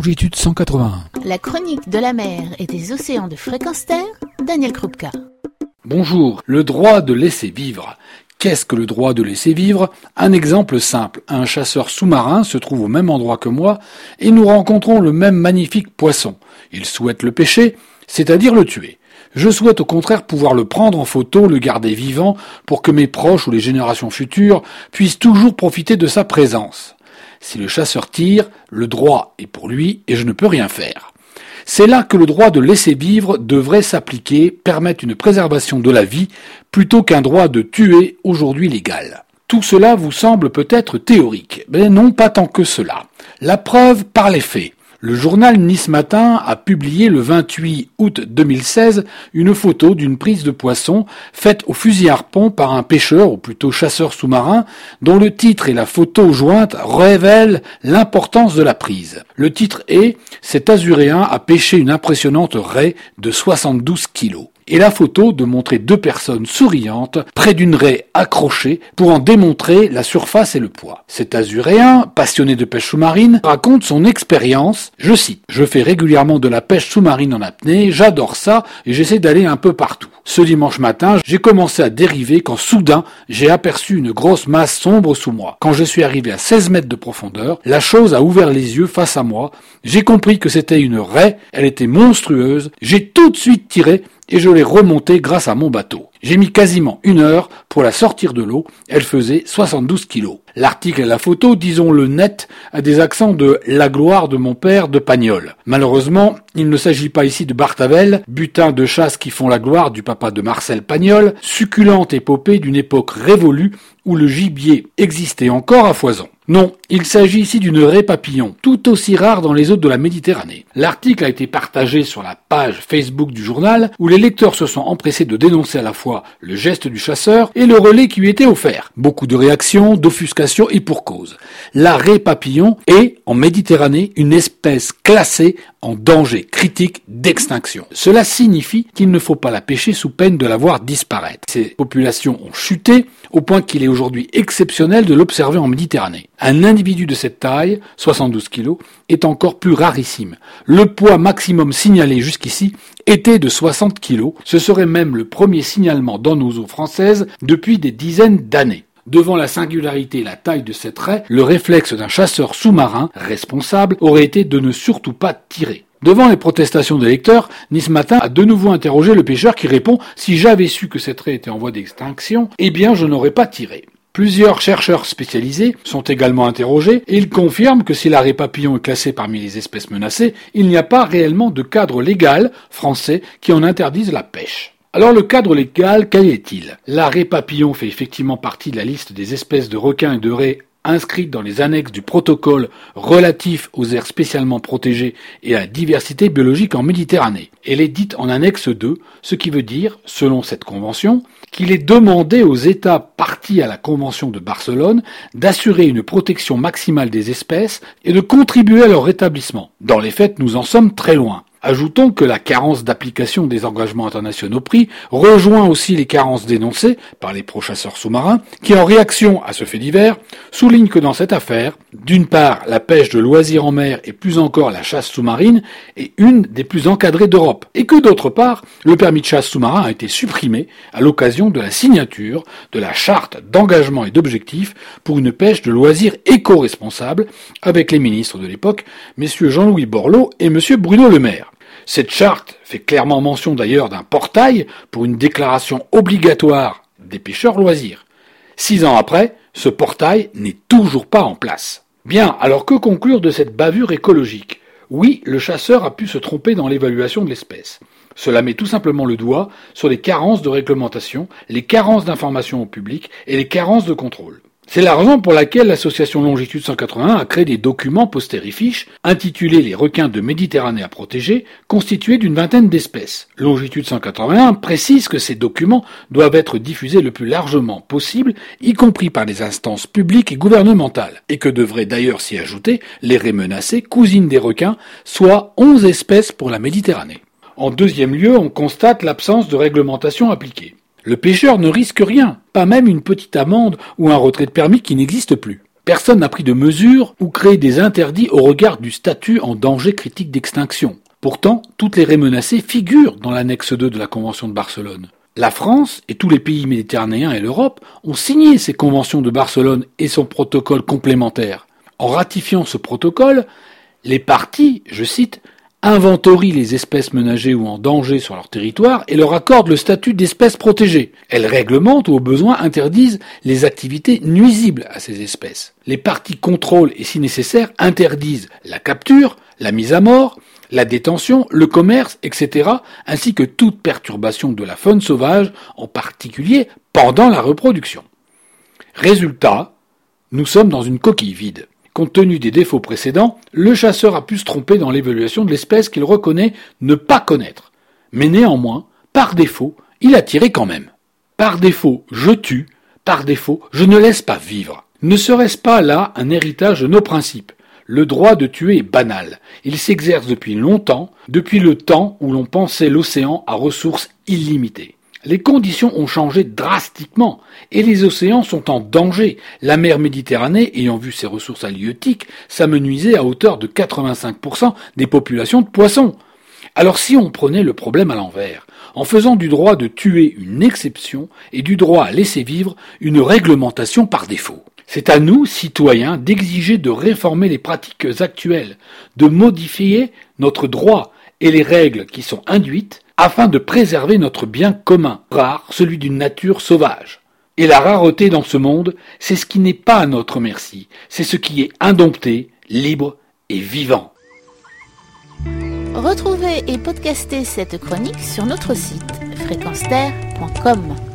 longitude 181. La chronique de la mer et des océans de fréquence terre, Daniel Krupka. Bonjour, le droit de laisser vivre. Qu'est-ce que le droit de laisser vivre? Un exemple simple. Un chasseur sous-marin se trouve au même endroit que moi et nous rencontrons le même magnifique poisson. Il souhaite le pêcher, c'est-à-dire le tuer. Je souhaite au contraire pouvoir le prendre en photo, le garder vivant, pour que mes proches ou les générations futures puissent toujours profiter de sa présence. Si le chasseur tire, le droit est pour lui et je ne peux rien faire. C'est là que le droit de laisser vivre devrait s'appliquer, permettre une préservation de la vie, plutôt qu'un droit de tuer aujourd'hui légal. Tout cela vous semble peut-être théorique, mais non pas tant que cela. La preuve par les faits. Le journal Nice Matin a publié le 28 août 2016 une photo d'une prise de poisson faite au fusil harpon par un pêcheur, ou plutôt chasseur sous-marin, dont le titre et la photo jointe révèlent l'importance de la prise. Le titre est Cet Azuréen a pêché une impressionnante raie de 72 kilos et la photo de montrer deux personnes souriantes près d'une raie accrochée pour en démontrer la surface et le poids. Cet azuréen, passionné de pêche sous-marine, raconte son expérience, je cite, Je fais régulièrement de la pêche sous-marine en apnée, j'adore ça et j'essaie d'aller un peu partout. Ce dimanche matin, j'ai commencé à dériver quand soudain j'ai aperçu une grosse masse sombre sous moi. Quand je suis arrivé à 16 mètres de profondeur, la chose a ouvert les yeux face à moi. J'ai compris que c'était une raie, elle était monstrueuse. J'ai tout de suite tiré et je l'ai remontée grâce à mon bateau. J'ai mis quasiment une heure pour la sortir de l'eau, elle faisait 72 kilos. L'article et la photo, disons-le net, a des accents de la gloire de mon père de Pagnol. Malheureusement, il ne s'agit pas ici de Bartavel, butin de chasse qui font la gloire du papa de Marcel Pagnol, succulente épopée d'une époque révolue où le gibier existait encore à foison. Non, il s'agit ici d'une raie papillon, tout aussi rare dans les eaux de la Méditerranée. L'article a été partagé sur la page Facebook du journal, où les lecteurs se sont empressés de dénoncer à la fois le geste du chasseur et le relais qui lui était offert. Beaucoup de réactions, d'offuscation et pour cause. La raie papillon est, en Méditerranée, une espèce classée en danger critique d'extinction. Cela signifie qu'il ne faut pas la pêcher sous peine de la voir disparaître. Ces populations ont chuté au point qu'il est aujourd'hui exceptionnel de l'observer en Méditerranée. Un individu de cette taille, 72 kg, est encore plus rarissime. Le poids maximum signalé jusqu'ici était de 60 kg. Ce serait même le premier signalement dans nos eaux françaises depuis des dizaines d'années. Devant la singularité et la taille de cette raie, le réflexe d'un chasseur sous-marin responsable aurait été de ne surtout pas tirer. Devant les protestations des lecteurs, Nice Matin a de nouveau interrogé le pêcheur qui répond Si j'avais su que cette raie était en voie d'extinction, eh bien je n'aurais pas tiré. Plusieurs chercheurs spécialisés sont également interrogés et ils confirment que si la raie papillon est classée parmi les espèces menacées, il n'y a pas réellement de cadre légal français qui en interdise la pêche. Alors le cadre légal, quel est-il? L'arrêt papillon fait effectivement partie de la liste des espèces de requins et de raies inscrites dans les annexes du protocole relatif aux aires spécialement protégées et à la diversité biologique en Méditerranée. Elle est dite en annexe 2, ce qui veut dire, selon cette convention, qu'il est demandé aux États partis à la Convention de Barcelone d'assurer une protection maximale des espèces et de contribuer à leur rétablissement. Dans les faits, nous en sommes très loin. Ajoutons que la carence d'application des engagements internationaux pris rejoint aussi les carences dénoncées par les pro-chasseurs sous-marins qui, en réaction à ce fait divers, soulignent que dans cette affaire, d'une part, la pêche de loisirs en mer et plus encore la chasse sous-marine est une des plus encadrées d'Europe et que d'autre part, le permis de chasse sous-marin a été supprimé à l'occasion de la signature de la charte d'engagement et d'objectifs pour une pêche de loisirs éco-responsable avec les ministres de l'époque, messieurs Jean-Louis Borloo et monsieur Bruno Le Maire. Cette charte fait clairement mention d'ailleurs d'un portail pour une déclaration obligatoire des pêcheurs loisirs. Six ans après, ce portail n'est toujours pas en place. Bien, alors que conclure de cette bavure écologique? Oui, le chasseur a pu se tromper dans l'évaluation de l'espèce. Cela met tout simplement le doigt sur les carences de réglementation, les carences d'information au public et les carences de contrôle. C'est la raison pour laquelle l'association Longitude 181 a créé des documents postérifiches intitulés Les requins de Méditerranée à protéger, constitués d'une vingtaine d'espèces. Longitude 181 précise que ces documents doivent être diffusés le plus largement possible, y compris par les instances publiques et gouvernementales, et que devraient d'ailleurs s'y ajouter les raies menacées, cousines des requins, soit 11 espèces pour la Méditerranée. En deuxième lieu, on constate l'absence de réglementation appliquée. Le pêcheur ne risque rien, pas même une petite amende ou un retrait de permis qui n'existe plus. Personne n'a pris de mesures ou créé des interdits au regard du statut en danger critique d'extinction. Pourtant, toutes les raies menacées figurent dans l'annexe 2 de la Convention de Barcelone. La France et tous les pays méditerranéens et l'Europe ont signé ces conventions de Barcelone et son protocole complémentaire. En ratifiant ce protocole, les parties, je cite, inventorient les espèces menacées ou en danger sur leur territoire et leur accordent le statut d'espèce protégée. Elles réglementent ou au besoin interdisent les activités nuisibles à ces espèces. Les parties contrôlent et si nécessaire interdisent la capture, la mise à mort, la détention, le commerce, etc., ainsi que toute perturbation de la faune sauvage, en particulier pendant la reproduction. Résultat, nous sommes dans une coquille vide. Compte tenu des défauts précédents, le chasseur a pu se tromper dans l'évaluation de l'espèce qu'il reconnaît ne pas connaître. Mais néanmoins, par défaut, il a tiré quand même. Par défaut, je tue, par défaut, je ne laisse pas vivre. Ne serait-ce pas là un héritage de nos principes? Le droit de tuer est banal. Il s'exerce depuis longtemps, depuis le temps où l'on pensait l'océan à ressources illimitées. Les conditions ont changé drastiquement et les océans sont en danger. La mer Méditerranée, ayant vu ses ressources halieutiques, s'amenuisait à hauteur de 85% des populations de poissons. Alors si on prenait le problème à l'envers, en faisant du droit de tuer une exception et du droit à laisser vivre une réglementation par défaut. C'est à nous, citoyens, d'exiger de réformer les pratiques actuelles, de modifier notre droit et les règles qui sont induites afin de préserver notre bien commun, rare, celui d'une nature sauvage. Et la rareté dans ce monde, c'est ce qui n'est pas à notre merci, c'est ce qui est indompté, libre et vivant. Retrouvez et podcastez cette chronique sur notre site fréquenceterre.com.